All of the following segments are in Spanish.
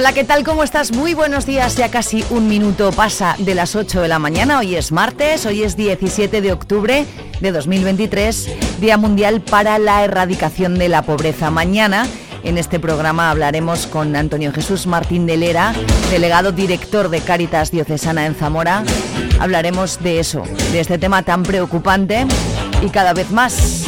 Hola, ¿qué tal? ¿Cómo estás? Muy buenos días. Ya casi un minuto pasa de las 8 de la mañana. Hoy es martes, hoy es 17 de octubre de 2023, Día Mundial para la Erradicación de la Pobreza. Mañana en este programa hablaremos con Antonio Jesús Martín de Lera, delegado director de Cáritas Diocesana en Zamora. Hablaremos de eso, de este tema tan preocupante y cada vez más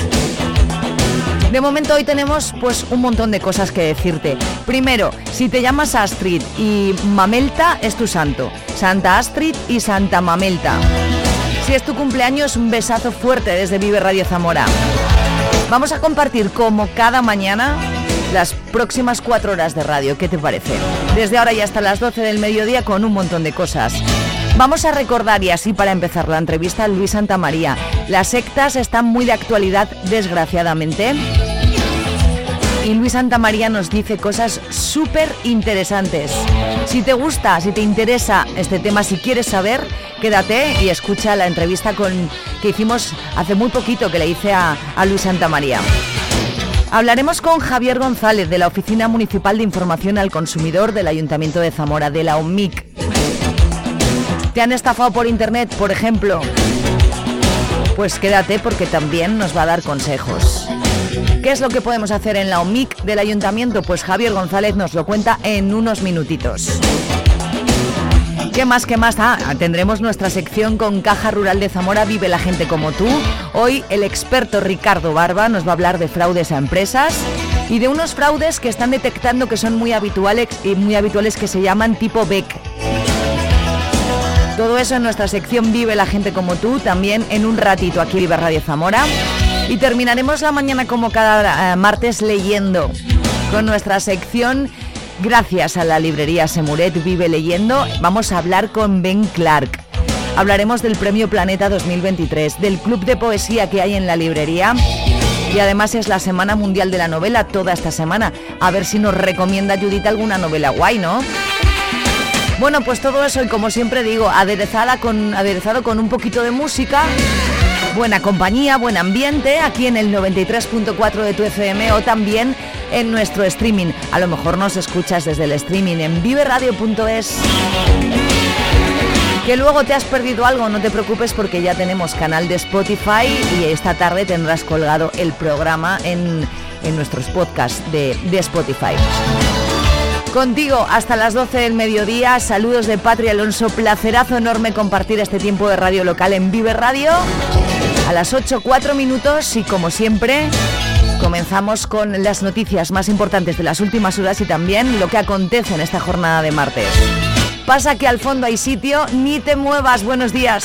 de momento hoy tenemos pues un montón de cosas que decirte. Primero, si te llamas Astrid y Mamelta es tu santo. Santa Astrid y Santa Mamelta. Si es tu cumpleaños, un besazo fuerte desde Vive Radio Zamora. Vamos a compartir como cada mañana las próximas cuatro horas de radio. ¿Qué te parece? Desde ahora y hasta las 12 del mediodía con un montón de cosas. Vamos a recordar, y así para empezar la entrevista, Luis Santamaría. Las sectas están muy de actualidad, desgraciadamente. Y Luis Santamaría nos dice cosas súper interesantes. Si te gusta, si te interesa este tema, si quieres saber, quédate y escucha la entrevista con, que hicimos hace muy poquito que le hice a, a Luis Santamaría. Hablaremos con Javier González de la Oficina Municipal de Información al Consumidor del Ayuntamiento de Zamora, de la OMIC. ¿Te han estafado por internet, por ejemplo? Pues quédate porque también nos va a dar consejos. ¿Qué es lo que podemos hacer en la OMIC del ayuntamiento? Pues Javier González nos lo cuenta en unos minutitos. ¿Qué más, qué más? Ah, tendremos nuestra sección con Caja Rural de Zamora Vive la gente como tú. Hoy el experto Ricardo Barba nos va a hablar de fraudes a empresas y de unos fraudes que están detectando que son muy habituales y muy habituales que se llaman tipo BEC. Todo eso en nuestra sección Vive la gente como tú, también en un ratito aquí Vive Radio Zamora. Y terminaremos la mañana como cada eh, martes leyendo con nuestra sección Gracias a la librería Semuret Vive leyendo, vamos a hablar con Ben Clark. Hablaremos del Premio Planeta 2023, del club de poesía que hay en la librería y además es la Semana Mundial de la Novela toda esta semana. A ver si nos recomienda Judith alguna novela guay, ¿no? Bueno, pues todo eso y como siempre digo, aderezada con, aderezado con un poquito de música, buena compañía, buen ambiente, aquí en el 93.4 de tu FM o también en nuestro streaming. A lo mejor nos escuchas desde el streaming en viveradio.es. Que luego te has perdido algo, no te preocupes porque ya tenemos canal de Spotify y esta tarde tendrás colgado el programa en, en nuestros podcasts de, de Spotify. Contigo hasta las 12 del mediodía. Saludos de Patria Alonso. Placerazo enorme compartir este tiempo de radio local en Vive Radio. A las 8, 4 minutos y como siempre, comenzamos con las noticias más importantes de las últimas horas y también lo que acontece en esta jornada de martes. Pasa que al fondo hay sitio, ni te muevas. Buenos días.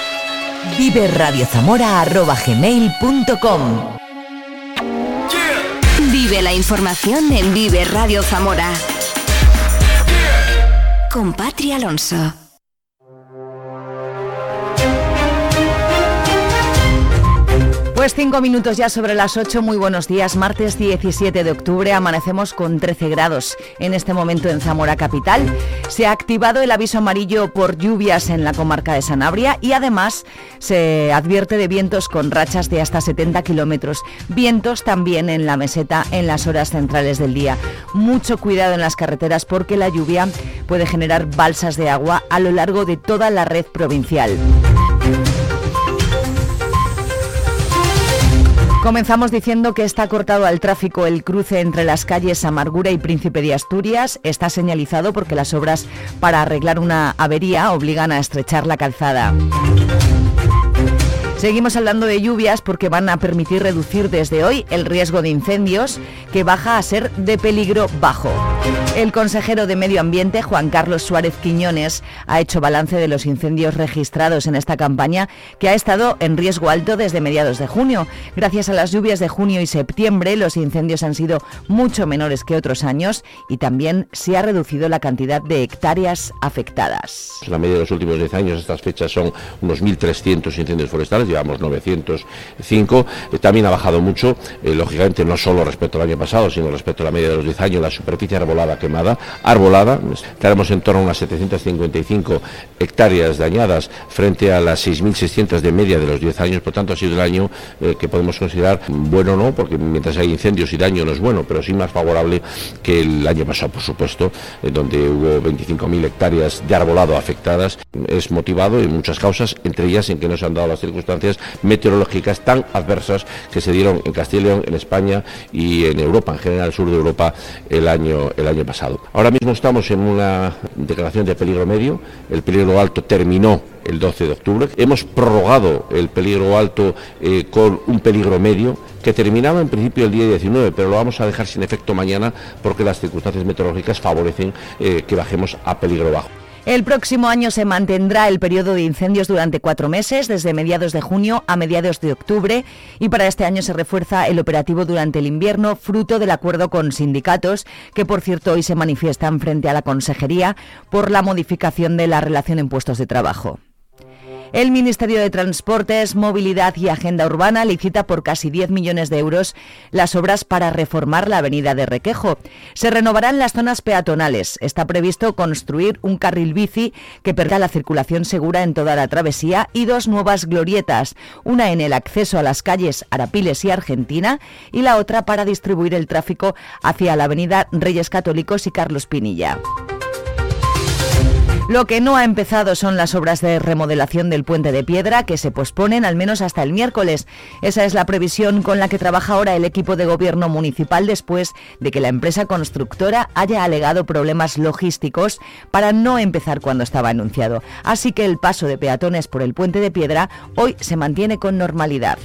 Vive gmail.com Vive la información en Vive Radio Zamora. Con Patria Alonso. Pues cinco minutos ya sobre las ocho. Muy buenos días. Martes 17 de octubre amanecemos con 13 grados en este momento en Zamora Capital. Se ha activado el aviso amarillo por lluvias en la comarca de Sanabria y además se advierte de vientos con rachas de hasta 70 kilómetros. Vientos también en la meseta en las horas centrales del día. Mucho cuidado en las carreteras porque la lluvia puede generar balsas de agua a lo largo de toda la red provincial. Comenzamos diciendo que está cortado al tráfico el cruce entre las calles Amargura y Príncipe de Asturias. Está señalizado porque las obras para arreglar una avería obligan a estrechar la calzada. Seguimos hablando de lluvias porque van a permitir reducir desde hoy el riesgo de incendios que baja a ser de peligro bajo. El consejero de Medio Ambiente, Juan Carlos Suárez Quiñones, ha hecho balance de los incendios registrados en esta campaña que ha estado en riesgo alto desde mediados de junio. Gracias a las lluvias de junio y septiembre, los incendios han sido mucho menores que otros años y también se ha reducido la cantidad de hectáreas afectadas. La media de los últimos 10 años, estas fechas son unos 1.300 incendios forestales llevamos 905. Eh, también ha bajado mucho, eh, lógicamente no solo respecto al año pasado, sino respecto a la media de los 10 años, la superficie arbolada quemada. Arbolada, tenemos en torno a unas 755 hectáreas dañadas frente a las 6.600 de media de los 10 años, por tanto ha sido el año eh, que podemos considerar bueno no, porque mientras hay incendios y daño no es bueno, pero sí más favorable que el año pasado, por supuesto, donde hubo 25.000 hectáreas de arbolado afectadas. Es motivado en muchas causas, entre ellas en que no se han dado las circunstancias meteorológicas tan adversas que se dieron en Castilla y León, en España y en Europa, en general el sur de Europa, el año, el año pasado. Ahora mismo estamos en una declaración de peligro medio, el peligro alto terminó el 12 de octubre, hemos prorrogado el peligro alto eh, con un peligro medio que terminaba en principio el día 19, pero lo vamos a dejar sin efecto mañana porque las circunstancias meteorológicas favorecen eh, que bajemos a peligro bajo. El próximo año se mantendrá el periodo de incendios durante cuatro meses, desde mediados de junio a mediados de octubre, y para este año se refuerza el operativo durante el invierno, fruto del acuerdo con sindicatos, que por cierto hoy se manifiestan frente a la Consejería por la modificación de la relación en puestos de trabajo. El Ministerio de Transportes, Movilidad y Agenda Urbana licita por casi 10 millones de euros las obras para reformar la avenida de Requejo. Se renovarán las zonas peatonales. Está previsto construir un carril bici que permita la circulación segura en toda la travesía y dos nuevas glorietas, una en el acceso a las calles Arapiles y Argentina y la otra para distribuir el tráfico hacia la avenida Reyes Católicos y Carlos Pinilla. Lo que no ha empezado son las obras de remodelación del puente de piedra que se posponen al menos hasta el miércoles. Esa es la previsión con la que trabaja ahora el equipo de gobierno municipal después de que la empresa constructora haya alegado problemas logísticos para no empezar cuando estaba anunciado. Así que el paso de peatones por el puente de piedra hoy se mantiene con normalidad.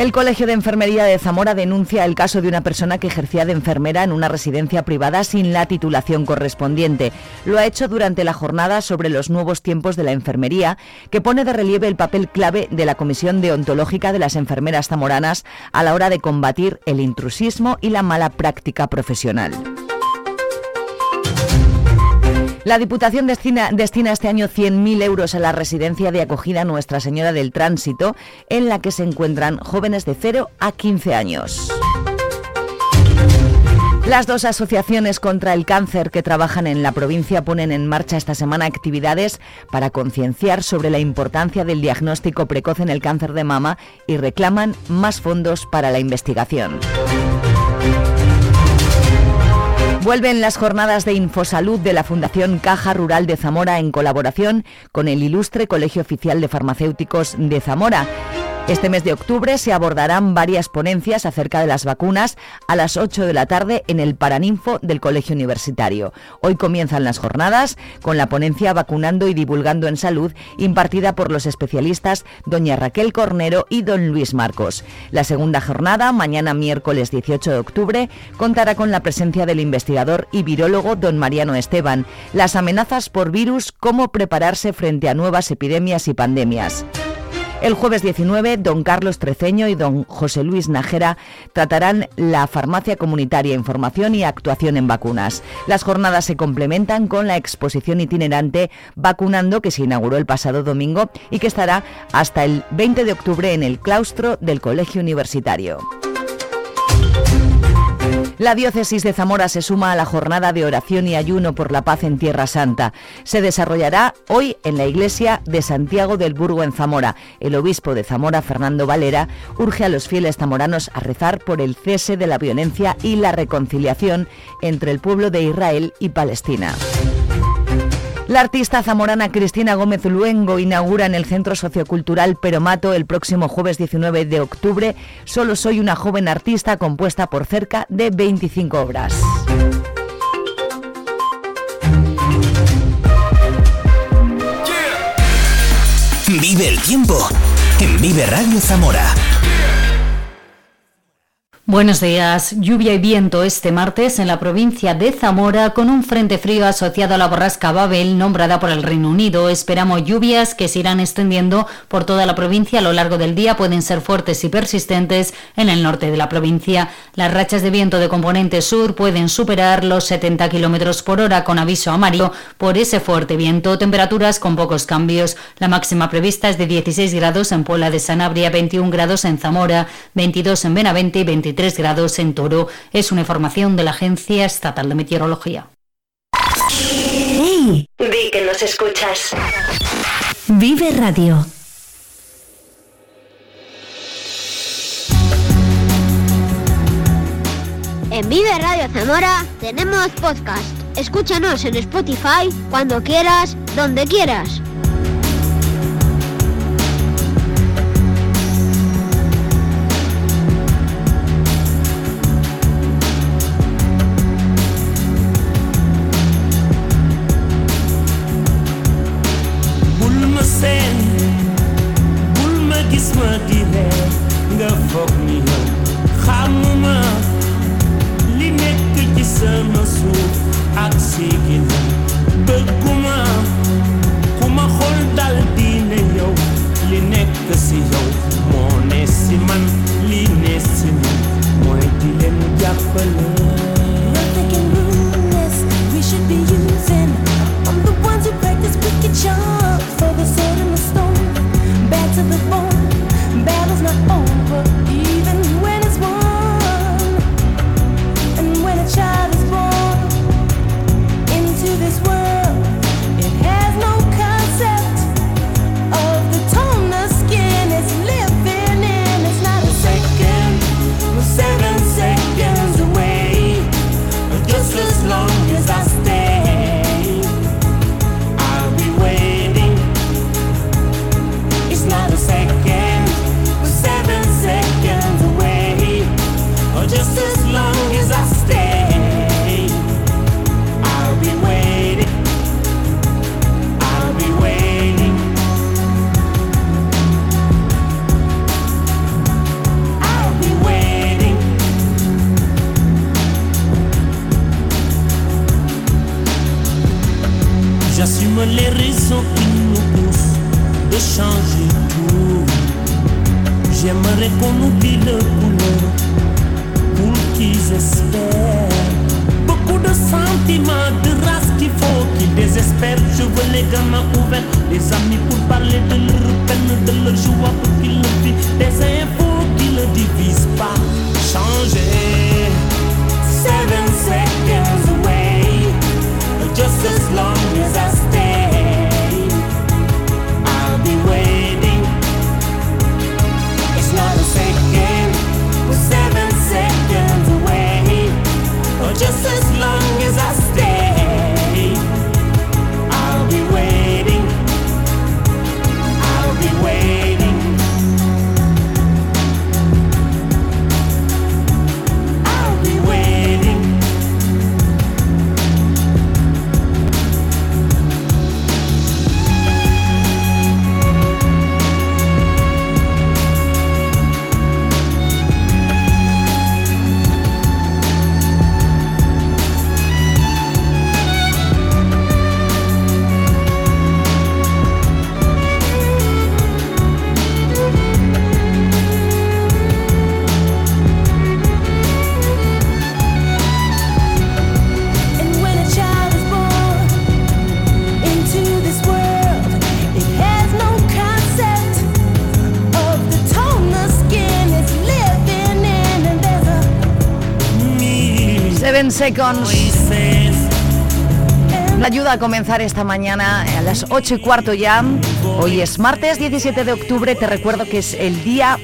El Colegio de Enfermería de Zamora denuncia el caso de una persona que ejercía de enfermera en una residencia privada sin la titulación correspondiente. Lo ha hecho durante la jornada sobre los nuevos tiempos de la enfermería, que pone de relieve el papel clave de la Comisión Deontológica de las Enfermeras Zamoranas a la hora de combatir el intrusismo y la mala práctica profesional. La Diputación destina, este año 100.000 euros a la residencia de acogida Nuestra Señora del Tránsito, en la que se encuentran jóvenes de 0 a 15 años. Las dos asociaciones contra el cáncer que trabajan en la provincia ponen en marcha esta semana actividades para concienciar sobre la importancia del diagnóstico precoz en el cáncer de mama y reclaman más fondos para la investigación. Vuelven las jornadas de Infosalud de la Fundación Caja Rural de Zamora en colaboración con el ilustre Colegio Oficial de Farmacéuticos de Zamora. Este mes de octubre se abordarán varias ponencias acerca de las vacunas a las 8 de la tarde en el Paraninfo del Colegio Universitario. Hoy comienzan las jornadas con la ponencia Vacunando y Divulgando en Salud impartida por los especialistas doña Raquel Cornero y don Luis Marcos. La segunda jornada, mañana miércoles 18 de octubre, contará con la presencia del investigador y virólogo don Mariano Esteban. Las amenazas por virus, cómo prepararse frente a nuevas epidemias y pandemias. El jueves 19, don Carlos Treceño y don José Luis Najera tratarán la farmacia comunitaria, información y actuación en vacunas. Las jornadas se complementan con la exposición itinerante Vacunando que se inauguró el pasado domingo y que estará hasta el 20 de octubre en el claustro del Colegio Universitario. La diócesis de Zamora se suma a la jornada de oración y ayuno por la paz en Tierra Santa. Se desarrollará hoy en la iglesia de Santiago del Burgo en Zamora. El obispo de Zamora, Fernando Valera, urge a los fieles zamoranos a rezar por el cese de la violencia y la reconciliación entre el pueblo de Israel y Palestina. La artista zamorana Cristina Gómez Luengo inaugura en el Centro Sociocultural Peromato el próximo jueves 19 de octubre Solo soy una joven artista compuesta por cerca de 25 obras. Vive el tiempo en Vive Radio Zamora. Buenos días. Lluvia y viento este martes en la provincia de Zamora con un frente frío asociado a la borrasca Babel nombrada por el Reino Unido. Esperamos lluvias que se irán extendiendo por toda la provincia a lo largo del día. Pueden ser fuertes y persistentes en el norte de la provincia. Las rachas de viento de componente sur pueden superar los 70 kilómetros por hora con aviso amarillo por ese fuerte viento. Temperaturas con pocos cambios. La máxima prevista es de 16 grados en Puebla de Sanabria, 21 grados en Zamora, 22 en Benavente y 23 3 grados en Toro. Es una información de la Agencia Estatal de Meteorología. ¡Hey! Di que nos escuchas. Vive Radio. En Vive Radio Zamora tenemos podcast. Escúchanos en Spotify cuando quieras, donde quieras. J'aimerais qu'on oublie le couleur pour qu'ils espèrent. Beaucoup de sentiments, de race qu'il faut qu'ils désespèrent. Je veux les gamins ouverts, des amis pour parler de leur peine, de leur joie pour qu'ils le vivent. Des infos qui ne divisent pas. Changer. Seven seconds away, just as long as I just as long as I stay. Seconds. La ayuda a comenzar esta mañana a las 8 y cuarto ya. Hoy es martes 17 de octubre. Te recuerdo que es el Día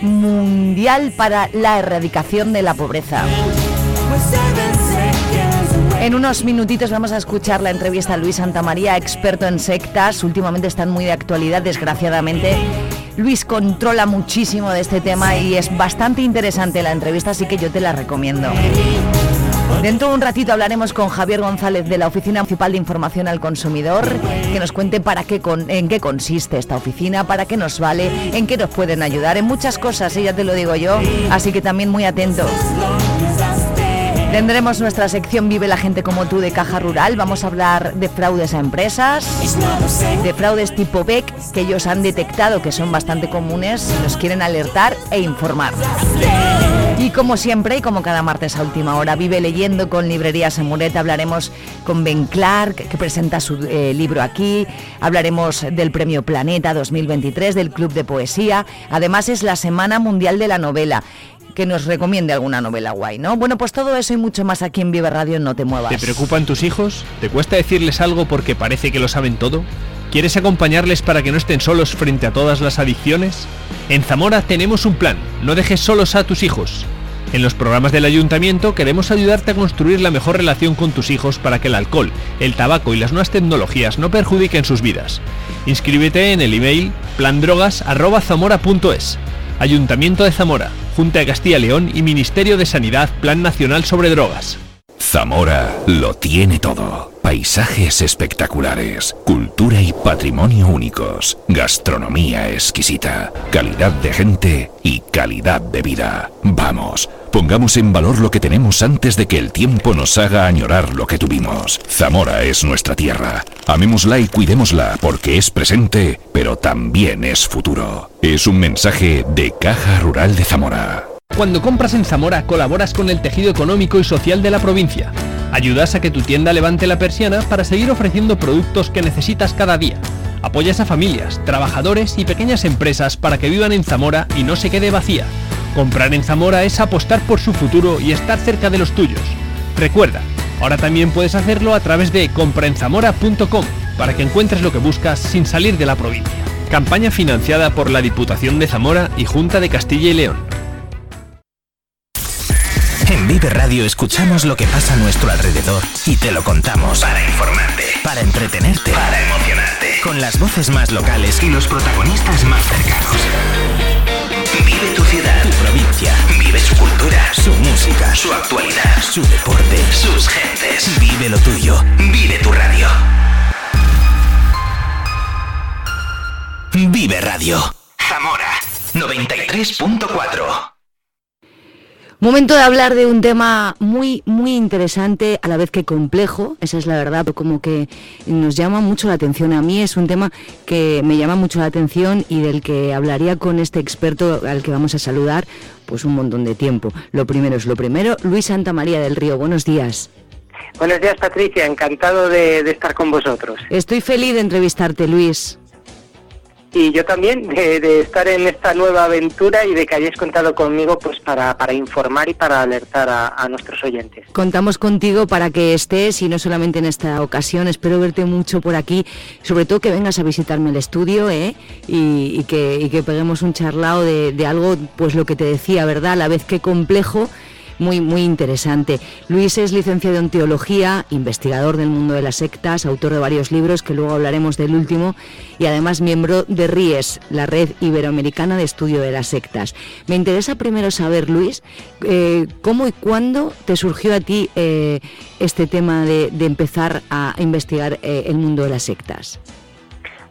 Mundial para la Erradicación de la Pobreza. En unos minutitos vamos a escuchar la entrevista a Luis Santamaría, experto en sectas. Últimamente están muy de actualidad, desgraciadamente. Luis controla muchísimo de este tema y es bastante interesante la entrevista, así que yo te la recomiendo. Dentro de un ratito hablaremos con Javier González de la Oficina Municipal de Información al Consumidor, que nos cuente para qué en qué consiste esta oficina, para qué nos vale, en qué nos pueden ayudar, en muchas cosas, y ya te lo digo yo, así que también muy atentos. Tendremos nuestra sección Vive la gente como tú de Caja Rural. Vamos a hablar de fraudes a empresas, de fraudes tipo BEC que ellos han detectado que son bastante comunes nos quieren alertar e informar. Y como siempre, y como cada martes a última hora, vive leyendo con Librerías Amuret. Hablaremos con Ben Clark, que presenta su eh, libro aquí. Hablaremos del Premio Planeta 2023, del Club de Poesía. Además, es la Semana Mundial de la Novela que nos recomiende alguna novela guay, ¿no? Bueno, pues todo eso y mucho más aquí en Vive Radio, no te muevas. ¿Te preocupan tus hijos? ¿Te cuesta decirles algo porque parece que lo saben todo? ¿Quieres acompañarles para que no estén solos frente a todas las adicciones? En Zamora tenemos un plan, no dejes solos a tus hijos. En los programas del ayuntamiento queremos ayudarte a construir la mejor relación con tus hijos para que el alcohol, el tabaco y las nuevas tecnologías no perjudiquen sus vidas. Inscríbete en el email plandrogas.zamora.es. Ayuntamiento de Zamora, Junta de Castilla León y Ministerio de Sanidad Plan Nacional sobre Drogas. Zamora lo tiene todo. Paisajes espectaculares, cultura y patrimonio únicos, gastronomía exquisita, calidad de gente y calidad de vida. Vamos, pongamos en valor lo que tenemos antes de que el tiempo nos haga añorar lo que tuvimos. Zamora es nuestra tierra. Amémosla y cuidémosla porque es presente, pero también es futuro. Es un mensaje de Caja Rural de Zamora. Cuando compras en Zamora colaboras con el tejido económico y social de la provincia. Ayudas a que tu tienda levante la persiana para seguir ofreciendo productos que necesitas cada día. Apoyas a familias, trabajadores y pequeñas empresas para que vivan en Zamora y no se quede vacía. Comprar en Zamora es apostar por su futuro y estar cerca de los tuyos. Recuerda, ahora también puedes hacerlo a través de compraenzamora.com para que encuentres lo que buscas sin salir de la provincia. Campaña financiada por la Diputación de Zamora y Junta de Castilla y León. En Vive Radio escuchamos lo que pasa a nuestro alrededor y te lo contamos. Para informarte, para entretenerte, para emocionarte. Con las voces más locales y los protagonistas más cercanos. Vive tu ciudad, tu provincia. Vive su cultura, su música, su actualidad, su deporte, sus gentes. Vive lo tuyo. Vive tu radio. Vive Radio. Zamora 93.4. Momento de hablar de un tema muy, muy interesante, a la vez que complejo, esa es la verdad, como que nos llama mucho la atención. A mí es un tema que me llama mucho la atención y del que hablaría con este experto al que vamos a saludar, pues un montón de tiempo. Lo primero es lo primero, Luis Santa María del Río, buenos días. Buenos días, Patricia, encantado de, de estar con vosotros. Estoy feliz de entrevistarte, Luis y yo también de, estar en esta nueva aventura y de que hayáis contado conmigo pues para, para informar y para alertar a, nuestros oyentes. Contamos contigo para que estés y no solamente en esta ocasión, espero verte mucho por aquí, sobre todo que vengas a visitarme el estudio ¿eh? y, que, que peguemos un charlao de, de algo, pues lo que te decía, ¿verdad? A la vez que complejo muy, muy interesante. Luis es licenciado en teología, investigador del mundo de las sectas, autor de varios libros, que luego hablaremos del último, y además miembro de RIES, la Red Iberoamericana de Estudio de las Sectas. Me interesa primero saber, Luis, eh, cómo y cuándo te surgió a ti eh, este tema de, empezar a investigar eh, el mundo de las sectas.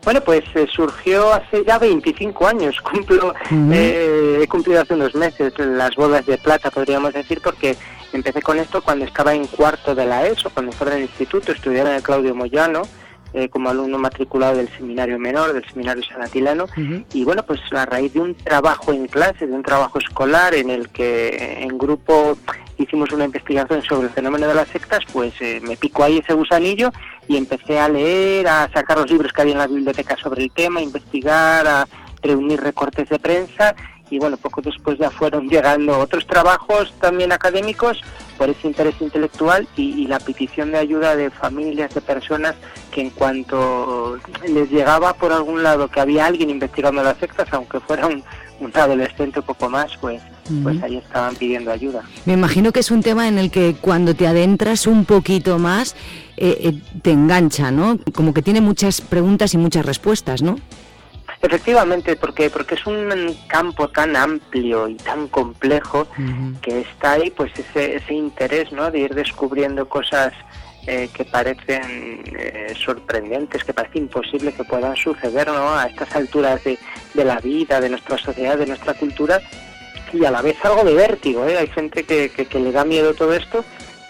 Bueno, pues eh, surgió hace ya 25 años. Cumplo, eh, he cumplido hace unos meses las bodas de plata, podríamos decir, porque empecé con esto cuando estaba en cuarto de la ESO, cuando estaba en el instituto, estudiaba en el Claudio Moyano, eh, como alumno matriculado del seminario menor, del seminario sanatilano, y bueno, pues a raíz de un trabajo en clase, de un trabajo escolar en el que en grupo hicimos una investigación sobre el fenómeno de las sectas, pues me picó ahí ese gusanillo y empecé a leer, a sacar los libros que había en la biblioteca sobre el tema, a investigar, a reunir recortes de prensa y bueno, poco después ya fueron llegando otros trabajos también académicos, por ese interés intelectual y, la petición de ayuda de familias, de personas que en cuanto les llegaba por algún lado que había alguien investigando las sectas, aunque fuera un, adolescente un poco más, pues, pues ahí estaban pidiendo ayuda. Me imagino que es un tema en el que cuando te adentras un poquito más eh, eh, te engancha, ¿no? Como que tiene muchas preguntas y muchas respuestas, ¿no? Efectivamente, porque porque es un campo tan amplio y tan complejo que está ahí pues ese, ese interés ¿no? de ir descubriendo cosas eh, que parecen eh, sorprendentes, que parece imposible que puedan suceder ¿no? a estas alturas de, de, la vida, de nuestra sociedad, de nuestra cultura, y a la vez algo de vértigo. ¿eh? Hay gente que, que, que le da miedo todo esto,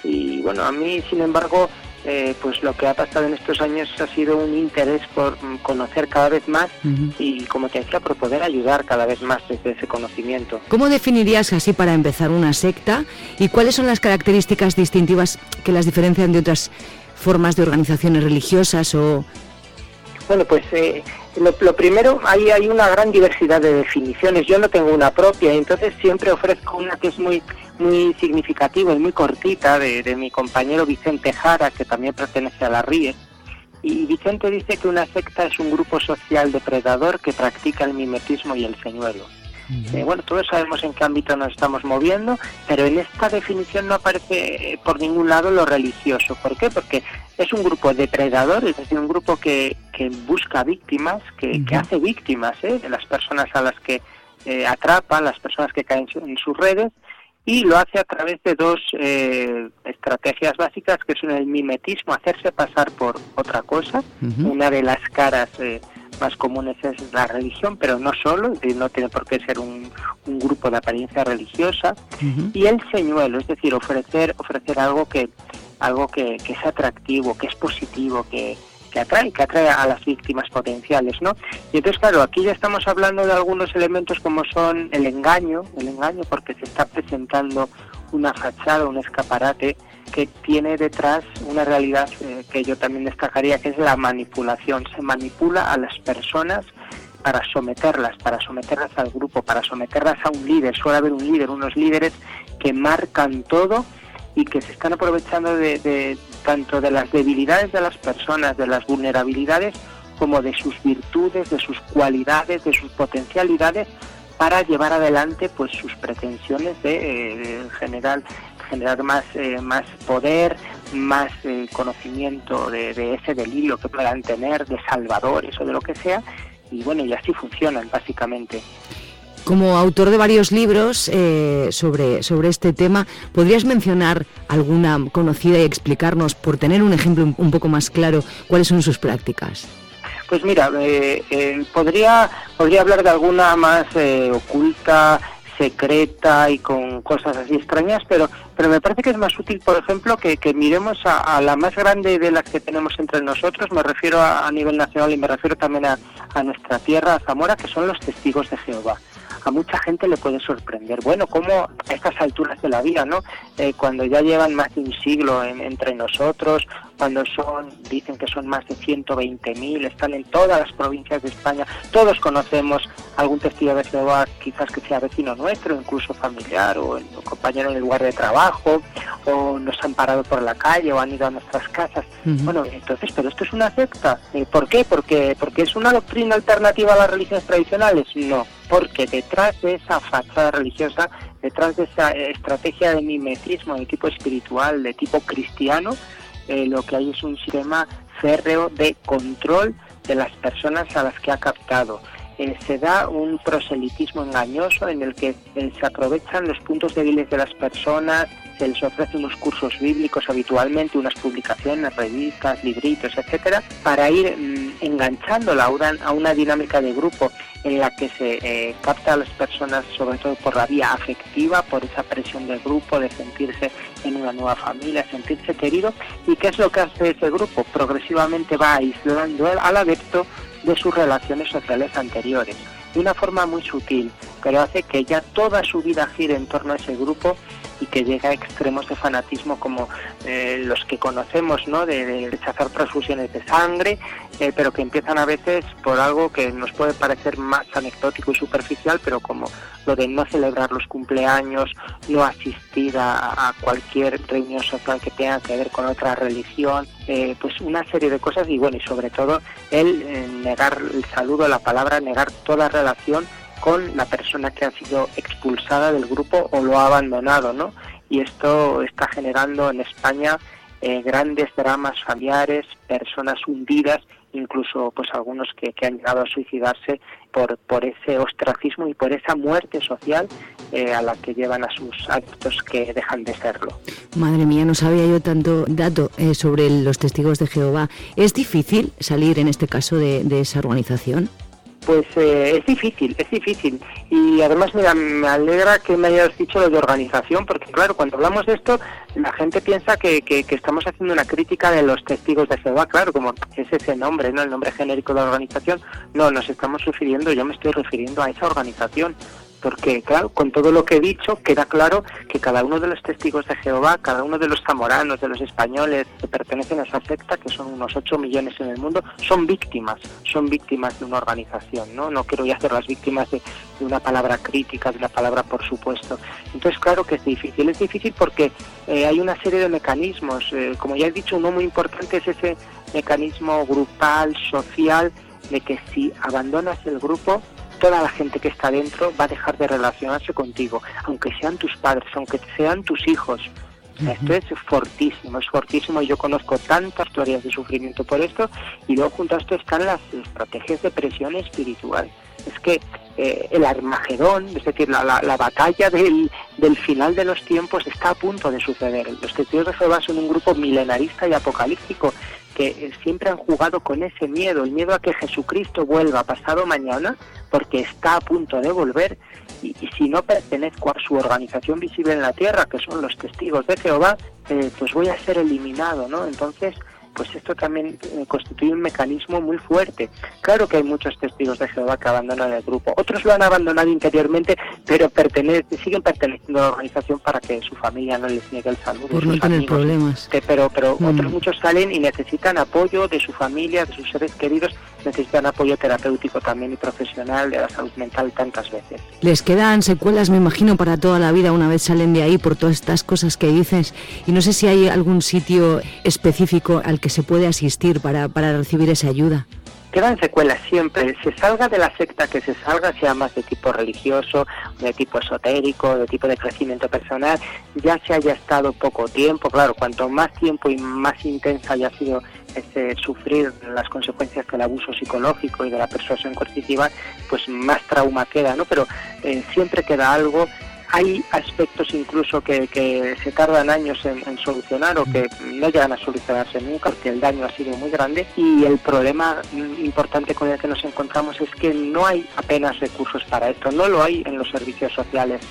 y bueno, a mí, sin embargo, eh, pues lo que ha pasado en estos años ha sido un interés por conocer cada vez más y, como te decía, por poder ayudar cada vez más desde ese conocimiento. ¿Cómo definirías así para empezar una secta y cuáles son las características distintivas que las diferencian de otras formas de organizaciones religiosas o bueno, pues eh, lo, primero, hay, hay una gran diversidad de definiciones. Yo no tengo una propia, entonces siempre ofrezco una que es muy muy significativa y muy cortita de, mi compañero Vicente Jara, que también pertenece a la RIE. Y Vicente dice que una secta es un grupo social depredador que practica el mimetismo y el señuelo. Eh, bueno, todos sabemos en qué ámbito nos estamos moviendo, pero en esta definición no aparece eh, por ningún lado lo religioso. ¿Por qué? Porque es un grupo depredador, es decir, un grupo que, que busca víctimas, que, hace víctimas ¿eh? de las personas a las que eh, atrapa, las personas que caen en sus redes, y lo hace a través de dos estrategias básicas que son el mimetismo, hacerse pasar por otra cosa, una de las caras más comunes es la religión, pero no solo, no tiene por qué ser un, grupo de apariencia religiosa, y el señuelo, es decir, ofrecer, ofrecer algo que algo que, es atractivo, que es positivo, que, que atrae, que atrae a las víctimas potenciales, ¿no? Y entonces, claro, aquí ya estamos hablando de algunos elementos como son el engaño, el engaño porque se está presentando una fachada, un escaparate que tiene detrás una realidad eh, que yo también destacaría, que es la manipulación. Se manipula a las personas para someterlas, para someterlas al grupo, para someterlas a un líder. Suele haber un líder, unos líderes que marcan todo y que se están aprovechando de, tanto de las debilidades de las personas, de las vulnerabilidades, como de sus virtudes, de sus cualidades, de sus potencialidades para llevar adelante pues sus pretensiones de, eh, general generar más, eh, más poder, más eh, conocimiento de, ese delirio que puedan tener, de salvadores o de lo que sea, y bueno, y así funcionan básicamente. Como autor de varios libros eh, sobre, sobre este tema, ¿podrías mencionar alguna conocida y explicarnos, por tener un ejemplo un poco más claro, cuáles son sus prácticas? Pues mira, podría, podría hablar de alguna más oculta, secreta y con cosas así extrañas, pero, pero me parece que es más útil, por ejemplo, que, que miremos a, la más grande de las que tenemos entre nosotros, me refiero a, a nivel nacional y me refiero también a, a nuestra tierra, a Zamora, que son los testigos de Jehová a mucha gente le puede sorprender. Bueno, como a estas alturas de la vida, ¿no? Eh, cuando ya llevan más de un siglo entre nosotros, cuando son, dicen que son más de 120.000, están en todas las provincias de España, todos conocemos algún testigo de Jehová, quizás que sea vecino nuestro, incluso familiar o, compañero en el lugar de trabajo, o nos han parado por la calle o han ido a nuestras casas. Bueno, entonces, pero esto es una secta. Eh, ¿Por qué? Porque, porque es una doctrina alternativa a las religiones tradicionales. No, porque detrás de esa fachada religiosa, detrás de esa estrategia de mimetismo de tipo espiritual, de tipo cristiano, eh, lo que hay es un sistema férreo de control de las personas a las que ha captado. Eh, se da un proselitismo engañoso en el que eh, se aprovechan los puntos débiles de las personas, se les ofrece unos cursos bíblicos habitualmente, unas publicaciones, revistas, libritos, etcétera, para ir mm, enganchándola a una, dinámica de grupo en la que se eh, capta a las personas sobre todo por la vía afectiva, por esa presión del grupo, de sentirse en una nueva familia, sentirse querido. ¿Y qué es lo que hace ese grupo? Progresivamente va aislando al adepto de sus relaciones sociales anteriores, de una forma muy sutil, pero hace que ya toda su vida gire en torno a ese grupo y que llega a extremos de fanatismo como eh, los que conocemos, ¿no? De, rechazar transfusiones de sangre, eh, pero que empiezan a veces por algo que nos puede parecer más anecdótico y superficial, pero como lo de no celebrar los cumpleaños, no asistir a, cualquier reunión social que tenga que ver con otra religión, eh, pues una serie de cosas y bueno, y sobre todo el negar el saludo, la palabra, negar toda relación con la persona que ha sido expulsada del grupo o lo ha abandonado, ¿no? Y esto está generando en España eh, grandes dramas familiares, personas hundidas, incluso pues algunos que, han llegado a suicidarse por, ese ostracismo y por esa muerte social eh, a la que llevan a sus actos que dejan de serlo. Madre mía, no sabía yo tanto dato eh, sobre los testigos de Jehová. ¿Es difícil salir en este caso de esa organización? Pues eh, es difícil, es difícil. Y además, mira, me alegra que me hayas dicho lo de organización, porque claro, cuando hablamos de esto, la gente piensa que, que, estamos haciendo una crítica de los testigos de Jehová, claro, como es ese nombre, ¿no? El nombre genérico de la organización. No, nos estamos refiriendo, yo me estoy refiriendo a esa organización, porque claro, con todo lo que he dicho, queda claro que cada uno de los testigos de Jehová, cada uno de los zamoranos, de los españoles que pertenecen a esa secta, que son unos 8 millones en el mundo, son víctimas, son víctimas de una organización, ¿no? No quiero ya hacer las víctimas de, una palabra crítica, de una palabra por supuesto. Entonces, claro que es difícil, es difícil porque eh, hay una serie de mecanismos, eh, como ya he dicho, uno muy importante es ese mecanismo grupal, social, de que si abandonas el grupo, toda la gente que está dentro va a dejar de relacionarse contigo, aunque sean tus padres, aunque sean tus hijos. Esto es fortísimo, es fortísimo. Yo conozco tantas historias de sufrimiento por esto y luego junto a esto están las estrategias de presión espiritual. Es que eh, el Armagedón, es decir, la, la, batalla del, del, final de los tiempos está a punto de suceder. Los testigos de Jehová son un grupo milenarista y apocalíptico que siempre han jugado con ese miedo, el miedo a que Jesucristo vuelva pasado mañana, porque está a punto de volver, y, si no pertenezco a su organización visible en la tierra, que son los testigos de Jehová, eh, pues voy a ser eliminado, ¿no? Entonces, pues esto también eh, constituye un mecanismo muy fuerte. Claro que hay muchos testigos de Jehová que abandonan el grupo, otros lo han abandonado interiormente, pero siguen perteneciendo a la organización para que su familia no les niegue el saludo. Por no tener problemas. pero pero mm. otros muchos salen y necesitan apoyo de su familia, de sus seres queridos, necesitan apoyo terapéutico también y profesional de la salud mental tantas veces. Les quedan secuelas, me imagino, para toda la vida una vez salen de ahí por todas estas cosas que dices. Y no sé si hay algún sitio específico al que se puede asistir para, para recibir esa ayuda quedan secuelas siempre. Se salga de la secta que se salga, sea más de tipo religioso, de tipo esotérico, de tipo de crecimiento personal, ya se haya estado poco tiempo, claro, cuanto más tiempo y más intensa haya sido ese sufrir las consecuencias del abuso psicológico y de la persuasión coercitiva, pues más trauma queda, ¿no? Pero eh, siempre queda algo hay aspectos incluso que, se tardan años en, solucionar o que no llegan a solucionarse nunca porque el daño ha sido muy grande y el problema importante con el que nos encontramos es que no hay apenas recursos para esto, no lo hay en los servicios sociales.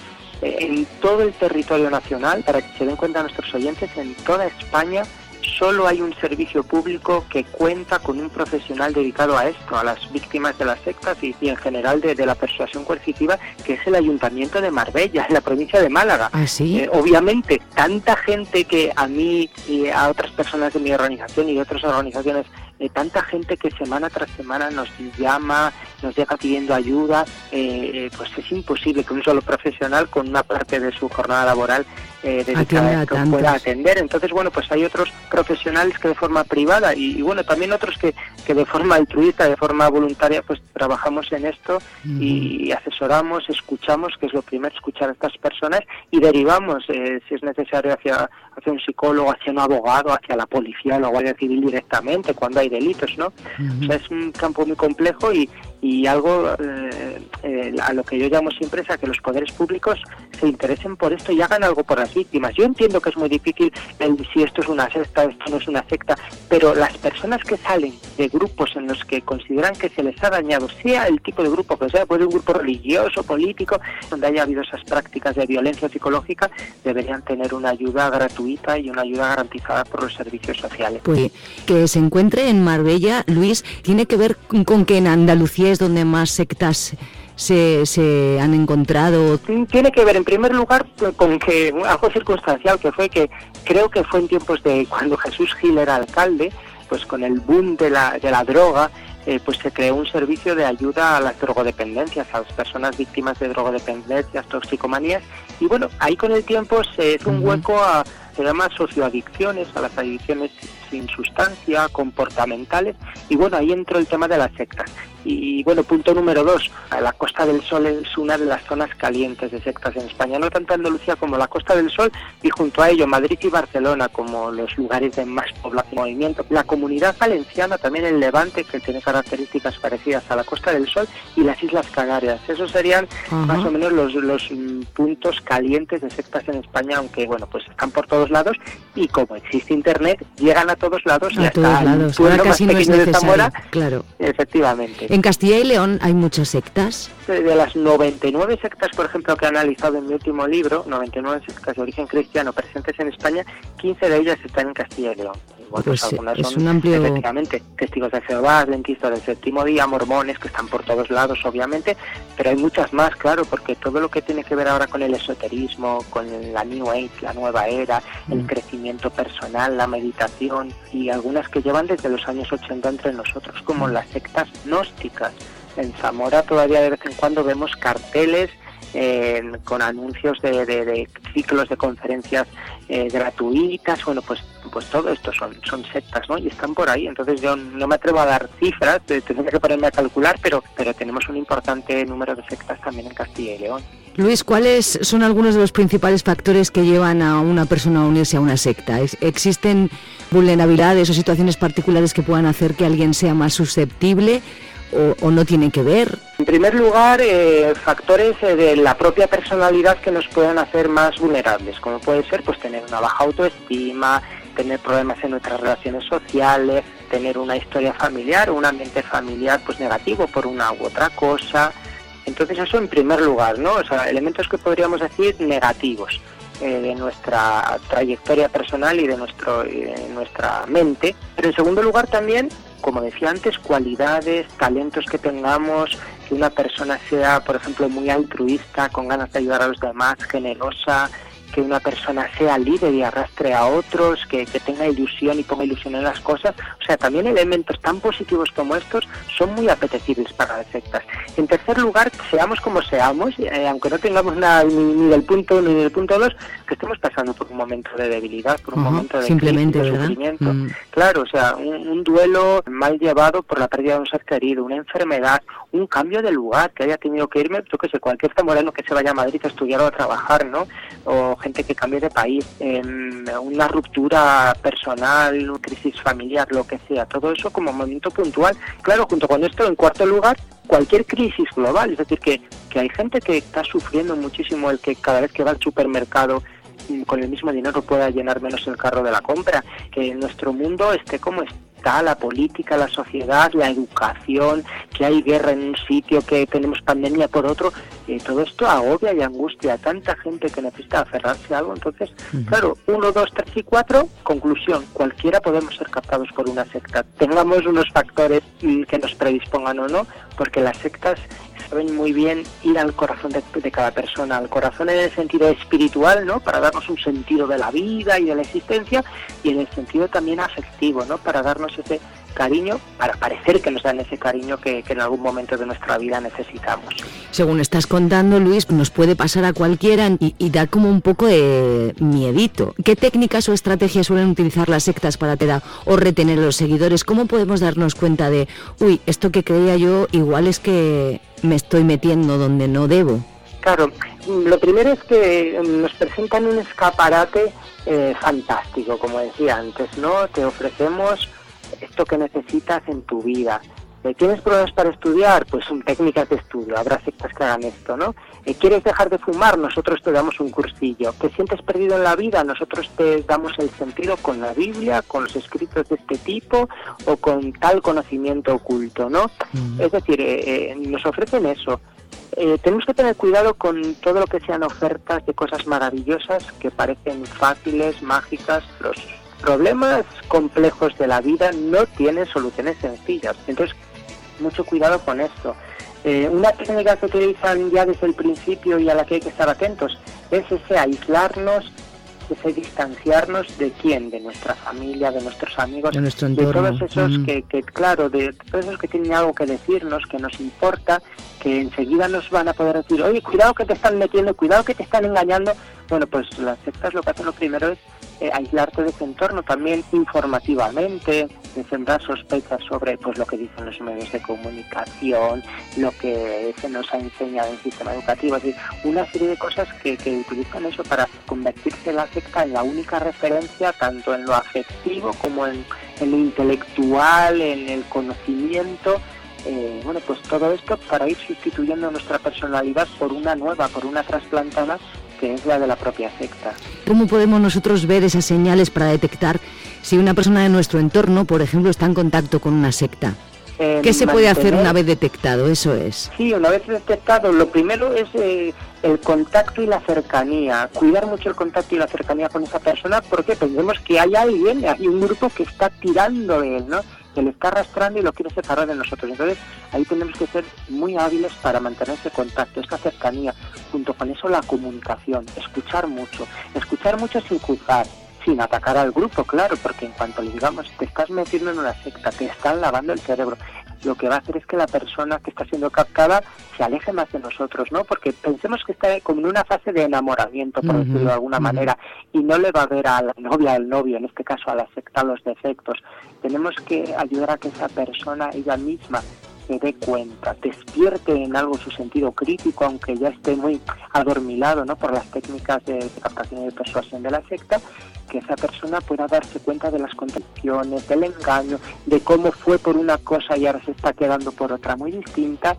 Eh, en todo el territorio nacional, para que se den cuenta nuestros oyentes, en toda España solo hay un servicio público que cuenta con un profesional dedicado a esto, a las víctimas de las sectas y, en general de, la persuasión coercitiva, que es el Ayuntamiento de Marbella, en la provincia de Málaga. ¿Ah, eh, obviamente, tanta gente que a mí y a otras personas de mi organización y de otras organizaciones eh, tanta gente que semana tras semana nos llama, nos llega pidiendo ayuda, eh, pues es imposible que un solo profesional con una parte de su jornada laboral eh, dedicada a pueda atender. Entonces, bueno, pues hay otros profesionales que de forma privada y, bueno, también otros que, que, de forma altruista, de forma voluntaria, pues trabajamos en esto y asesoramos, escuchamos, que es lo primero, escuchar a estas personas y derivamos, si es necesario, hacia, hacia un psicólogo, hacia un abogado, hacia la policía la Guardia Civil directamente, cuando hay delitos, ¿no? O sea, es un campo muy complejo y, y algo eh, eh, a lo que yo llamo siempre es a que los poderes públicos se interesen por esto y hagan algo por las víctimas. Yo entiendo que es muy difícil el, si esto es una secta, esto no es una secta, pero las personas que salen de grupos en los que consideran que se les ha dañado, sea el tipo de grupo que sea, puede un grupo religioso, político, donde haya habido esas prácticas de violencia psicológica, deberían tener una ayuda gratuita y una ayuda garantizada por los servicios sociales. Pues que se encuentre en Marbella, Luis, tiene que ver con que en Andalucía es donde más sectas se, se han encontrado? Tiene que ver, en primer lugar, con que algo circunstancial, que fue que creo que fue en tiempos de cuando Jesús Gil era alcalde, pues con el boom de la, de la droga, eh, pues se creó un servicio de ayuda a las drogodependencias, a las personas víctimas de drogodependencias, toxicomanías, y bueno, ahí con el tiempo se hizo un hueco a, se llama socioadicciones, a las adicciones sin sustancia, comportamentales, y bueno, ahí entró el tema de las sectas. Y bueno, punto número dos, la Costa del Sol es una de las zonas calientes de sectas en España, no tanto Andalucía como la Costa del Sol y junto a ello Madrid y Barcelona como los lugares de más población movimiento. La comunidad valenciana, también el Levante, que tiene características parecidas a la Costa del Sol y las Islas Canarias. Esos serían más o menos los, los mm, puntos calientes de sectas en España, aunque bueno, pues están por todos lados y como existe Internet, llegan a todos lados a y todos hasta lados. el pueblo más no pequeño de. Zamora, Claro. efectivamente. En Castilla y León hay muchas sectas. De de las 99 sectas, por ejemplo, que he analizado en mi último libro, 99 sectas de origen cristiano presentes en España, 15 de ellas están en Castilla y León. Pues, algunas es son, un amplio- efectivamente, testigos de Jehová, adventistas del séptimo día, mormones, que están por todos lados, obviamente, pero hay muchas más, claro, porque todo lo que tiene que ver ahora con el esoterismo, con la New Age, la nueva era, el crecimiento personal, la meditación, y algunas que llevan desde los años 80 entre nosotros, como las sectas gnósticas. En Zamora todavía de vez en cuando vemos carteles eh, con anuncios de, ciclos de conferencias eh, gratuitas, bueno, pues pues todo esto son, son sectas, ¿no? Y están por ahí, entonces yo no me atrevo a dar cifras, tendría que ponerme a calcular, pero, pero tenemos un importante número de sectas también en Castilla y León. Luis, ¿cuáles son algunos de los principales factores que llevan a una persona a unirse a una secta? ¿Es- ¿Existen vulnerabilidades o situaciones particulares que puedan hacer que alguien sea más susceptible o, no tienen que ver? En primer lugar, eh, factores eh, de la propia personalidad que nos pueden hacer más vulnerables, como puede ser pues tener una baja autoestima, tener problemas en nuestras relaciones sociales, tener una historia familiar o un ambiente familiar pues negativo por una u otra cosa. Entonces eso en primer lugar, ¿no? O sea, elementos que podríamos decir negativos eh, de nuestra trayectoria personal y de nuestro nuestra mente. Pero en segundo lugar también, como decía antes, cualidades, talentos que tengamos, que una persona sea, por ejemplo, muy altruista, con ganas de ayudar a los demás, generosa, que una persona sea líder y arrastre a otros, que, que tenga ilusión y ponga ilusión en las cosas. O sea, también elementos tan positivos como estos son muy apetecibles para las sectas. En tercer lugar, seamos como seamos, eh, aunque no tengamos nada ni, ni del punto uno ni del punto dos, que estemos pasando por un momento de debilidad, por un momento de simplemente, crisis, de sufrimiento. Mm. Claro, o sea, un, un duelo mal llevado por la pérdida de un ser querido, una enfermedad, un cambio de lugar, que haya tenido que irme, yo que sé, cualquier zamorano que se vaya a Madrid a estudiar o a trabajar, ¿no? O gente que cambie de país, em, una ruptura personal, crisis familiar, lo que sea, todo eso como momento puntual. Claro, junto con esto, en cuarto lugar, cualquier crisis global, es decir, que, que hay gente que está sufriendo muchísimo el que cada vez que va al supermercado mm, con el mismo dinero pueda llenar menos el carro de la compra, que nuestro mundo esté como está, la política, la sociedad, la educación, que hay guerra en un sitio, que tenemos pandemia por otro, y todo esto agobia y angustia a tanta gente que necesita aferrarse a algo. Entonces, claro, uno, dos, tres y cuatro, conclusión, cualquiera podemos ser captados por una secta. Tengamos unos factores mm, que nos predispongan o no, porque las sectas saben muy bien ir al corazón de, de cada persona, al corazón en el sentido espiritual, ¿no? Para darnos un sentido de la vida y de la existencia, y en el sentido también afectivo, ¿no? Para darnos ese cariño, para parecer que nos dan ese cariño que, que en algún momento de nuestra vida necesitamos. Según estás contando, Luis, nos puede pasar a cualquiera y, y da como un poco de miedito. ¿Qué técnicas o estrategias suelen utilizar las sectas para te o retener a los seguidores? ¿Cómo podemos darnos cuenta de, uy, esto que creía yo igual es que me estoy metiendo donde no debo? Claro, lo primero es que mm, nos presentan un escaparate eh, fantástico, como decía antes, ¿no? Te ofrecemos esto que necesitas en tu vida. ¿Tienes problemas para estudiar? Pues son técnicas de estudio, habrá sectas que hagan esto, ¿no? Eh, ¿Quieres dejar de fumar? Nosotros te damos un cursillo. ¿Te sientes perdido en la vida? Nosotros te damos el sentido con la Biblia, con los escritos de este tipo o con tal conocimiento oculto, ¿no? Es decir, eh, eh, nos ofrecen eso. Eh, tenemos que tener cuidado con todo lo que sean ofertas de cosas maravillosas que parecen fáciles, mágicas. Los problemas complejos de la vida no tienen soluciones sencillas. Entonces, mucho cuidado con esto. Eh, una técnica que utilizan ya desde el principio y a la que hay que estar atentos es ese aislarnos, ese distanciarnos de quién, de nuestra familia, de nuestros amigos, de, nuestro entorno. todos esos que, que, claro, de todos esos que tienen algo que decirnos, que nos importa, que enseguida nos van a poder decir, oye, cuidado que te están metiendo, cuidado que te están engañando. Bueno, pues las sectas lo que hacen lo primero es eh, aislarte de ese entorno también informativamente, de sembrar sospechas sobre pues lo que dicen los medios de comunicación, lo que se nos ha enseñado en el sistema educativo, es decir, una serie de cosas que, que utilizan eso para convertirse la secta en la única referencia tanto en lo afectivo como en, en lo intelectual, en el conocimiento. Eh, bueno, pues todo esto para ir sustituyendo nuestra personalidad por una nueva, por una trasplantada que es la de la propia secta. ¿Cómo podemos nosotros ver esas señales para detectar si una persona de nuestro entorno, por ejemplo, está en contacto con una secta? Eh, ¿Qué se puede hacer mantener- una vez detectado? Eso es. Sí, una vez detectado, lo primero es eh, el contacto y la cercanía. Cuidar mucho el contacto y la cercanía con esa persona porque pensemos que hay alguien, hay un grupo que está tirando de él, ¿no? Que le está arrastrando y lo quiere separar de nosotros. Entonces, ahí tenemos que ser muy hábiles para mantener ese contacto, esa cercanía. Junto con eso, la comunicación. Escuchar mucho. Escuchar mucho sin juzgar. Sin atacar al grupo, claro, porque en cuanto le digamos, te estás metiendo en una secta, te están lavando el cerebro, lo que va a hacer es que la persona que está siendo captada se aleje más de nosotros, ¿no? Porque pensemos que está como en una fase de enamoramiento, por decirlo de alguna manera, y no le va a ver a la novia, al novio, en este caso a la secta, los defectos. Tenemos que ayudar a que esa persona ella misma se dé cuenta, despierte en algo su sentido crítico, aunque ya esté muy adormilado ¿no? por las técnicas de captación y de persuasión de la secta, que esa persona pueda darse cuenta de las contradicciones, del engaño, de cómo fue por una cosa y ahora se está quedando por otra muy distinta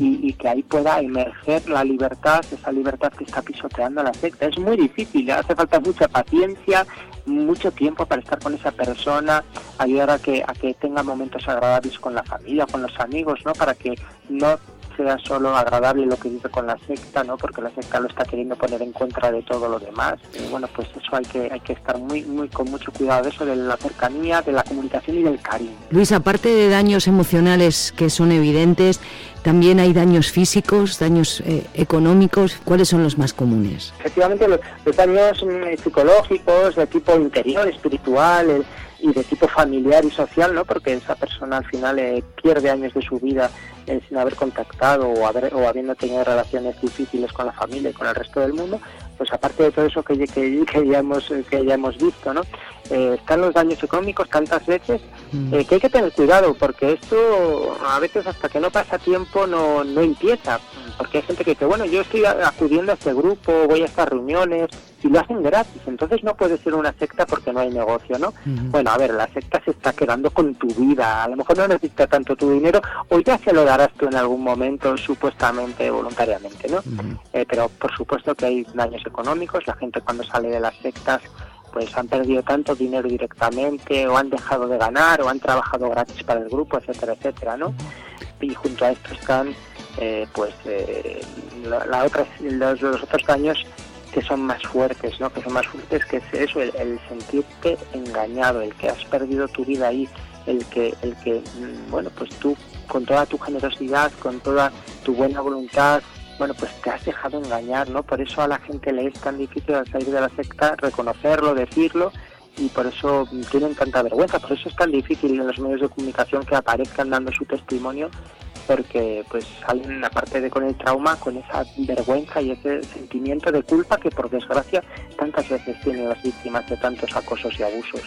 y, y que ahí pueda emerger la libertad, esa libertad que está pisoteando la secta. Es muy difícil, hace falta mucha paciencia, mucho tiempo para estar con esa persona, ayudar a que, a que tenga momentos agradables con la familia, con los amigos, ¿no? Para que no sea solo agradable lo que dice con la secta, ¿no? Porque la secta lo está queriendo poner en contra de todo lo demás. Y bueno, pues eso hay que hay que estar muy muy con mucho cuidado de eso de la cercanía, de la comunicación y del cariño. Luis, aparte de daños emocionales que son evidentes, también hay daños físicos, daños eh, económicos. ¿Cuáles son los más comunes? Efectivamente, los, los daños mm, psicológicos, de tipo interior, espiritual y de tipo familiar y social, ¿no? Porque esa persona al final eh, pierde años de su vida eh, sin haber contactado o, haber, o habiendo tenido relaciones difíciles con la familia y con el resto del mundo, pues aparte de todo eso que, que, que ya, hemos, eh, que ya hemos visto, ¿no? Eh, están los daños económicos tantas veces eh, que hay que tener cuidado porque esto a veces hasta que no pasa tiempo no, no empieza porque hay gente que dice bueno yo estoy acudiendo a este grupo voy a estas reuniones y lo hacen gratis entonces no puede ser una secta porque no hay negocio no bueno a ver la secta se está quedando con tu vida a lo mejor no necesita tanto tu dinero o ya se lo darás tú en algún momento supuestamente voluntariamente no Eh, pero por supuesto que hay daños económicos la gente cuando sale de las sectas pues han perdido tanto dinero directamente o han dejado de ganar o han trabajado gratis para el grupo, etcétera, etcétera, ¿no? Y junto a esto están eh, pues eh, la, otra, los, los otros daños que son más fuertes, ¿no? Que son más fuertes que es eso, el, el sentirte engañado, el que has perdido tu vida ahí, el que, el que, mm, bueno, pues tú con toda tu generosidad, con toda tu buena voluntad, bueno, pues te has dejado engañar, ¿no? Por eso a la gente le es tan difícil al salir de la secta reconocerlo, decirlo, y por eso tienen tanta vergüenza, por eso es tan difícil en los medios de comunicación que aparezcan dando su testimonio, porque pues salen aparte de con el trauma, con esa vergüenza y ese sentimiento de culpa que por desgracia tantas veces tienen las víctimas de tantos acosos y abusos.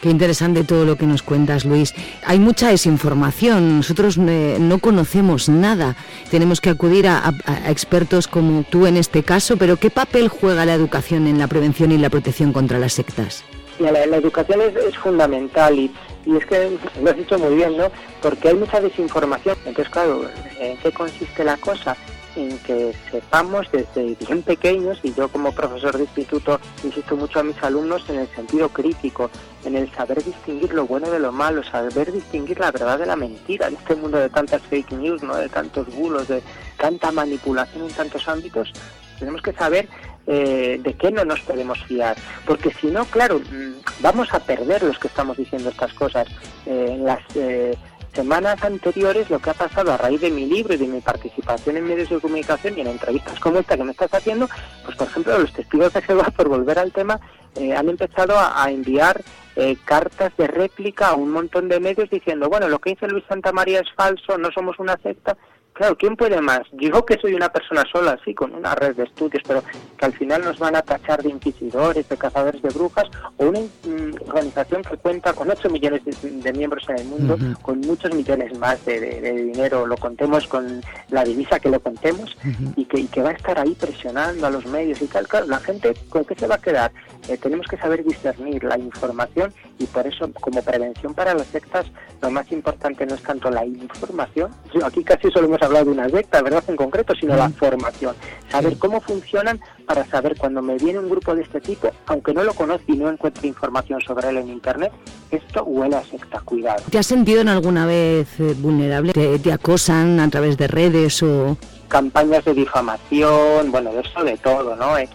Qué interesante todo lo que nos cuentas, Luis. Hay mucha desinformación. Nosotros eh, no conocemos nada. Tenemos que acudir a, expertos como tú en este caso, pero ¿qué papel juega la educación en la prevención y la protección contra las sectas? La, educación es, fundamental y es que lo has dicho muy bien, ¿no? Porque hay mucha desinformación. Entonces, claro, ¿en qué consiste la cosa? En que sepamos desde bien pequeños, y yo como profesor de instituto insisto mucho a mis alumnos en el sentido crítico, en el saber distinguir lo bueno de lo malo, saber distinguir la verdad de la mentira en este mundo de tantas fake news, ¿no? de tantos bulos, de tanta manipulación en tantos ámbitos, tenemos que saber eh, de qué no nos podemos fiar, porque si no, claro, mm, vamos a perder los que estamos diciendo estas cosas. Eh, las, eh, semanas anteriores lo que ha pasado a raíz de mi libro y de mi participación en medios de comunicación y en entrevistas como esta que me estás haciendo, pues por ejemplo los testigos de Jehová, por volver al tema, eh, han empezado a, enviar eh, cartas de réplica a un montón de medios diciendo, bueno, lo que dice Luis Santa María es falso, no somos una secta, Claro, ¿quién puede más? Digo que soy una persona sola, sí, con una red de estudios, pero que al final nos van a tachar de inquisidores, de cazadores de brujas, o una mm, organización que cuenta con 8 millones de, miembros en el mundo, con muchos millones más de, dinero, lo contemos con la divisa que lo contemos, y, que, y que va a estar ahí presionando a los medios y tal. Claro, la gente, ¿con qué se va a quedar? Eh, tenemos que saber discernir la información y por eso, como prevención para las sectas, lo más importante no es tanto la información, aquí casi solo hemos hablado de una secta, ¿verdad? En concreto, sino la formación. Saber cómo funcionan para saber cuando me viene un grupo de este tipo, aunque no lo conozco y no encuentre información sobre él en Internet, esto huele a secta, cuidado. ¿Te has sentido en alguna vez eh, vulnerable? ¿Te, acosan a través de redes o...? Campañas de difamación, bueno, de eso de todo, ¿no? Eh,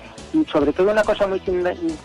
sobre todo una cosa muy,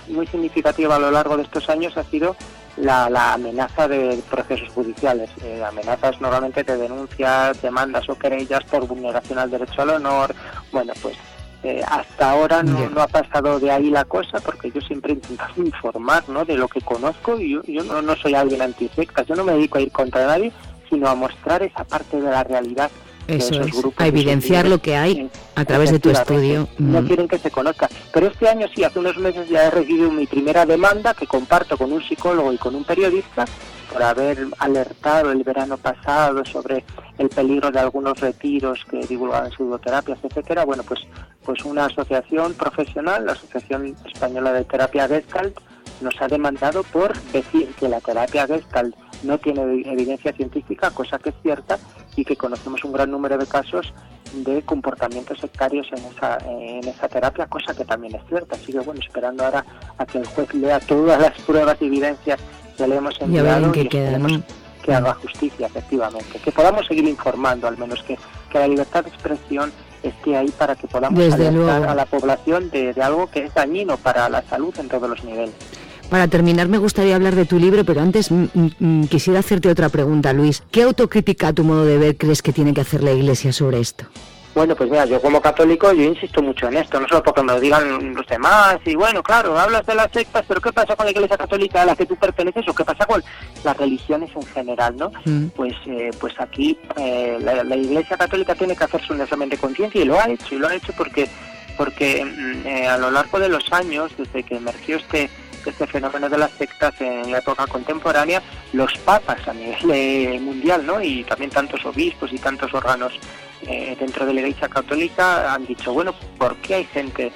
muy significativa a lo largo de estos años ha sido la, amenaza de procesos judiciales. Eh, amenazas normalmente de denuncias, demandas o querellas por vulneración al derecho al honor. Bueno, pues eh, hasta ahora no, no, ha pasado de ahí la cosa porque yo siempre he intentado informar ¿no? de lo que conozco y yo, yo no, no soy alguien antisecta, yo no me dedico a ir contra nadie, sino a mostrar esa parte de la realidad eso es, a evidenciar lo que hay a través de tu estudio. No mm. quieren que se conozca. Pero este año sí, hace unos meses ya he recibido mi primera demanda que comparto con un psicólogo y con un periodista por haber alertado el verano pasado sobre el peligro de algunos retiros que divulgaban pseudoterapias, etcétera. Bueno, pues, pues una asociación profesional, la Asociación Española de Terapia Gestalt, nos ha demandado por decir que la terapia Gestalt no tiene evidencia científica, cosa que es cierta, y que conocemos un gran número de casos de comportamientos sectarios en esa, en esa terapia, cosa que también es cierta. Así que bueno, esperando ahora a que el juez lea todas las pruebas y evidencias que le hemos enviado y, que haga justicia, efectivamente. Que podamos seguir informando, al menos que, que la libertad de expresión esté ahí para que podamos alertar a la población de algo que es dañino para la salud en todos los niveles. Para terminar, me gustaría hablar de tu libro, pero antes mm, mm, mm, quisiera hacerte otra pregunta, Luis. ¿Qué autocrítica a tu modo de ver crees que tiene que hacer la Iglesia sobre esto? Bueno, pues mira, yo como católico yo insisto mucho en esto, no solo porque me lo digan los demás, y bueno, claro, hablas de las sectas, pero ¿qué pasa con la Iglesia Católica a la que tú perteneces o qué pasa con las religiones en general, no? Pues eh, pues aquí eh, la, Iglesia Católica tiene que hacerse un examen de conciencia y lo ha hecho, y lo ha hecho porque porque eh, a lo largo de los años, desde que emergió este este fenómeno de las sectas en la época contemporánea, los papas a nivel eh, mundial, ¿no? Y también tantos obispos y tantos órganos eh, dentro de la Iglesia Católica han dicho, bueno, ¿por qué hay gente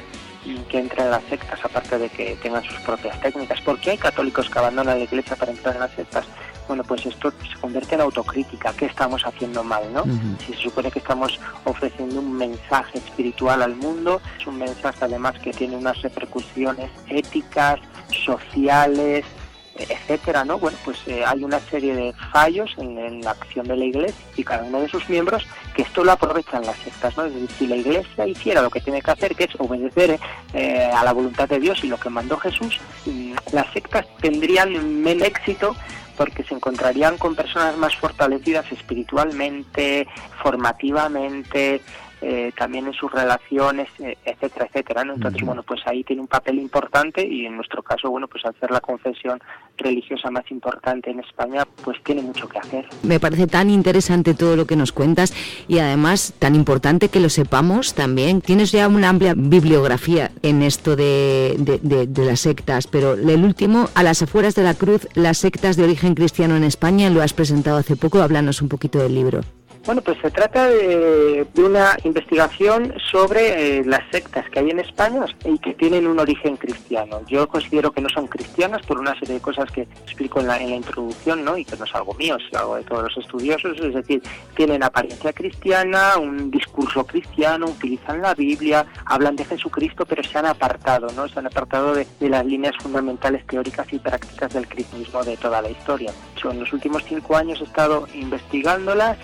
que entra en las sectas aparte de que tengan sus propias técnicas? ¿Por qué hay católicos que abandonan la Iglesia para entrar en las sectas? Bueno, pues esto se convierte en autocrítica. ¿Qué estamos haciendo mal, no? Si se supone que estamos ofreciendo un mensaje espiritual al mundo, es un mensaje además que tiene unas repercusiones éticas, sociales, etcétera, ¿no? Bueno, pues eh, hay una serie de fallos en, la acción de la Iglesia y cada uno de sus miembros que esto lo aprovechan las sectas, ¿no? Es decir, si la Iglesia hiciera lo que tiene que hacer, que es obedecer eh, a la voluntad de Dios y lo que mandó Jesús, mm, las sectas tendrían menos éxito porque se encontrarían con personas más fortalecidas espiritualmente, formativamente, eh, también en sus relaciones, eh, etcétera, etcétera. ¿no? Entonces, bueno, pues ahí tiene un papel importante y en nuestro caso, bueno, pues al ser la confesión religiosa más importante en España, pues tiene mucho que hacer. Me parece tan interesante todo lo que nos cuentas y además tan importante que lo sepamos también. Tienes ya una amplia bibliografía en esto de, de las sectas, pero el último, a las afueras de la cruz, las sectas de origen cristiano en España, lo has presentado hace poco, háblanos un poquito del libro. Bueno, pues se trata de, una investigación sobre eh, las sectas que hay en España y que tienen un origen cristiano. Yo considero que no son cristianas por una serie de cosas que explico en la, en la introducción, ¿no? Y que no es algo mío, es algo de todos los estudiosos. Es decir, tienen apariencia cristiana, un discurso cristiano, utilizan la Biblia, hablan de Jesucristo, pero se han apartado, ¿no? Se han apartado de, de las líneas fundamentales teóricas y prácticas del cristianismo de toda la historia. Yo en los últimos cinco años he estado investigándolas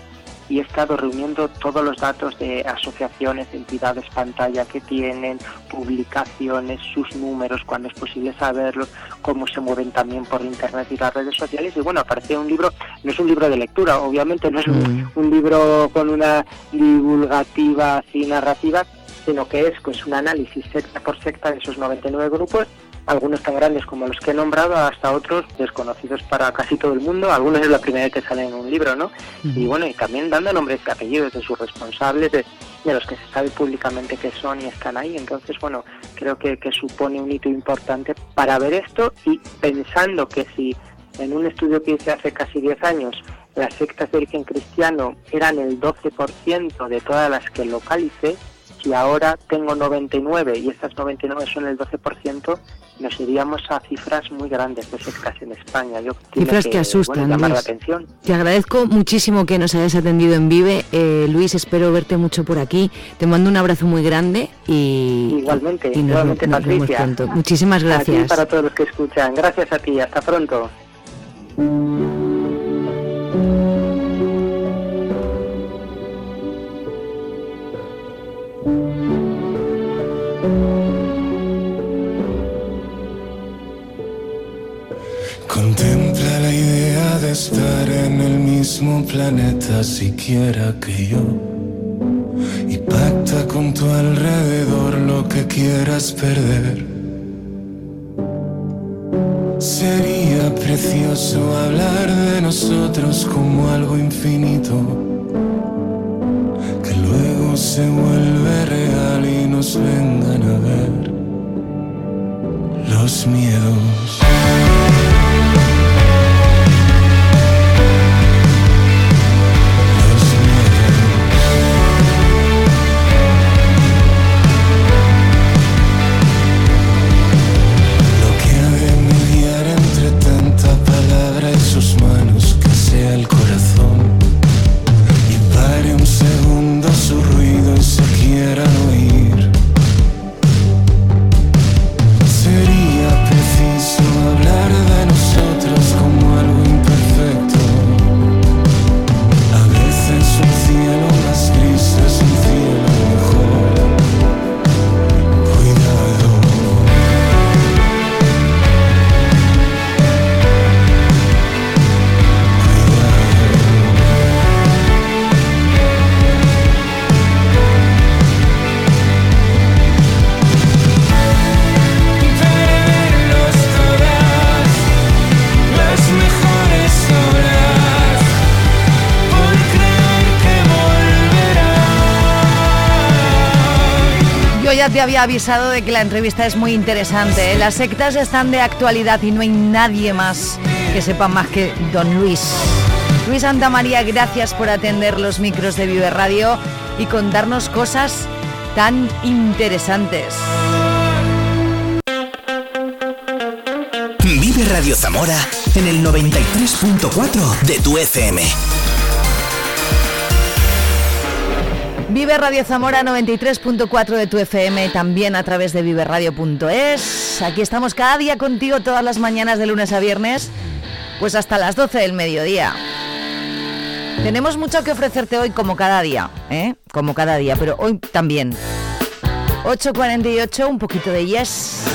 y he estado reuniendo todos los datos de asociaciones, entidades, pantalla que tienen, publicaciones, sus números, cuando es posible saberlos, cómo se mueven también por internet y las redes sociales. Y bueno, aparece un libro, no es un libro de lectura, obviamente no es un, un libro con una divulgativa así narrativa, sino que es pues un análisis secta por secta de esos 99 grupos algunos tan grandes como los que he nombrado, hasta otros desconocidos para casi todo el mundo. Algunos es la primera vez que salen en un libro, ¿no? Y bueno, y también dando nombres y apellidos de sus responsables, de, los que se sabe públicamente que son y están ahí. Entonces, bueno, creo que, que supone un hito importante para ver esto y pensando que si en un estudio que hice hace casi 10 años las sectas de origen cristiano eran el 12% de todas las que localicé, si ahora tengo 99 y estas 99 son el 12%, nos iríamos a cifras muy grandes de sectas en España. Yo cifras que, asustan. llamar la atención. Te agradezco muchísimo que nos hayas atendido en Vive. Eh, Luis, espero verte mucho por aquí. Te mando un abrazo muy grande y, igualmente, y igualmente Patricia. Muchísimas gracias. para todos los que escuchan. Gracias a ti. Hasta pronto. Estar en el mismo planeta siquiera que yo. Y pacta con tu alrededor lo que quieras perder. Sería precioso hablar de nosotros como algo infinito, que luego se vuelve real y nos vengan a ver los miedos. Te había avisado de que la entrevista es muy interesante. ¿eh? Las sectas están de actualidad y no hay nadie más que sepa más que Don Luis. Luis Santa María, gracias por atender los micros de Vive Radio y contarnos cosas tan interesantes. Vive Radio Zamora en el 93.4 de tu FM. Vive Radio Zamora 93.4 de tu FM, también a través de viveradio.es. Aquí estamos cada día contigo todas las mañanas de lunes a viernes, pues hasta las 12 del mediodía. Tenemos mucho que ofrecerte hoy como cada día, ¿eh? Como cada día, pero hoy también. 8.48, un poquito de yes.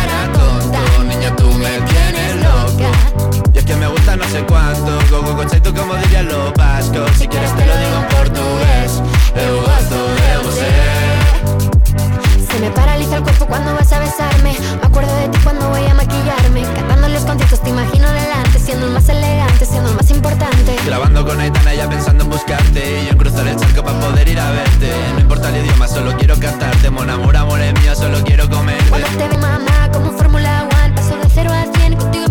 Y es que me gusta no sé cuánto. Go, go, go, tú como dirían los vascos. Si quieres te lo digo en portugués. Eu gosto de você Se. Me paraliza el cuerpo cuando vas a besarme. Me acuerdo de ti cuando voy a maquillarme. Cantando los conciertos te imagino delante Siendo el más elegante, siendo el más importante. Grabando con Aitana ya pensando en buscarte. Y yo en cruzar el charco para poder ir a verte. No importa el idioma, solo quiero cantarte. Mon amor, amor es mío, solo quiero comerte. Cuando te mamá, como Fórmula One Paso de cero a cien, contigo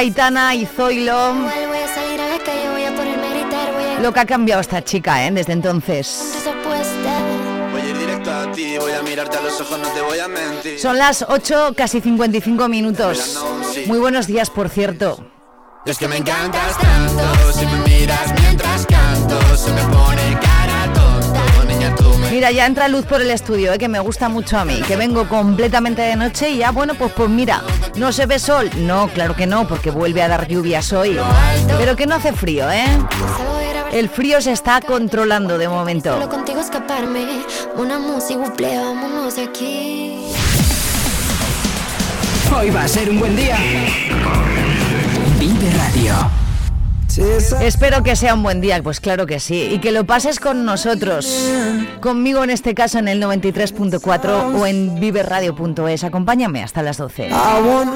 gritar Voy a Lo que ha cambiado esta chica, ¿eh? Desde entonces. Voy a ir directo a ti, voy a mirarte a los ojos, no te voy a mentir Son las 8, casi 55 minutos. Muy buenos días, por cierto. Y es que me encantas tanto Si me miras mientras canto Se me pone Mira, ya entra luz por el estudio, ¿eh? que me gusta mucho a mí, que vengo completamente de noche y ya, bueno, pues pues mira, ¿no se ve sol? No, claro que no, porque vuelve a dar lluvias hoy. Pero que no hace frío, ¿eh? El frío se está controlando de momento. Solo contigo escaparme Una música, buple, vámonos de aquí Hoy va a ser un buen día. Vive Radio. Espero que sea un buen día, pues claro que sí, y que lo pases con nosotros, conmigo en este caso en el 93.4 o en viveradio.es. Acompáñame hasta las 12. I want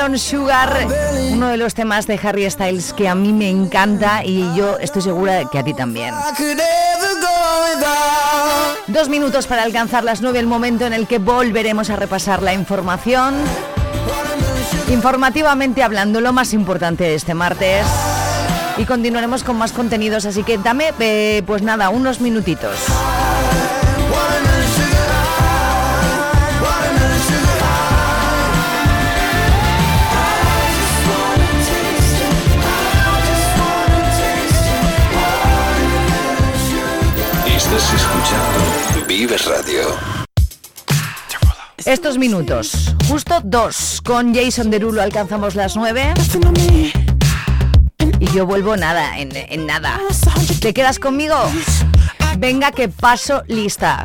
Watermelon Sugar, uno de los temas de Harry Styles que a mí me encanta y yo estoy segura de que a ti también. Dos minutos para alcanzar las nueve, el momento en el que volveremos a repasar la información. Informativamente hablando, lo más importante de este martes. Y continuaremos con más contenidos, así que dame, eh, pues nada, unos minutitos. Estás escuchando Radio. Estos minutos, justo dos, con Jason Derulo alcanzamos las nueve. Y yo vuelvo nada, en, en ¿Te quedas conmigo? Venga que paso lista.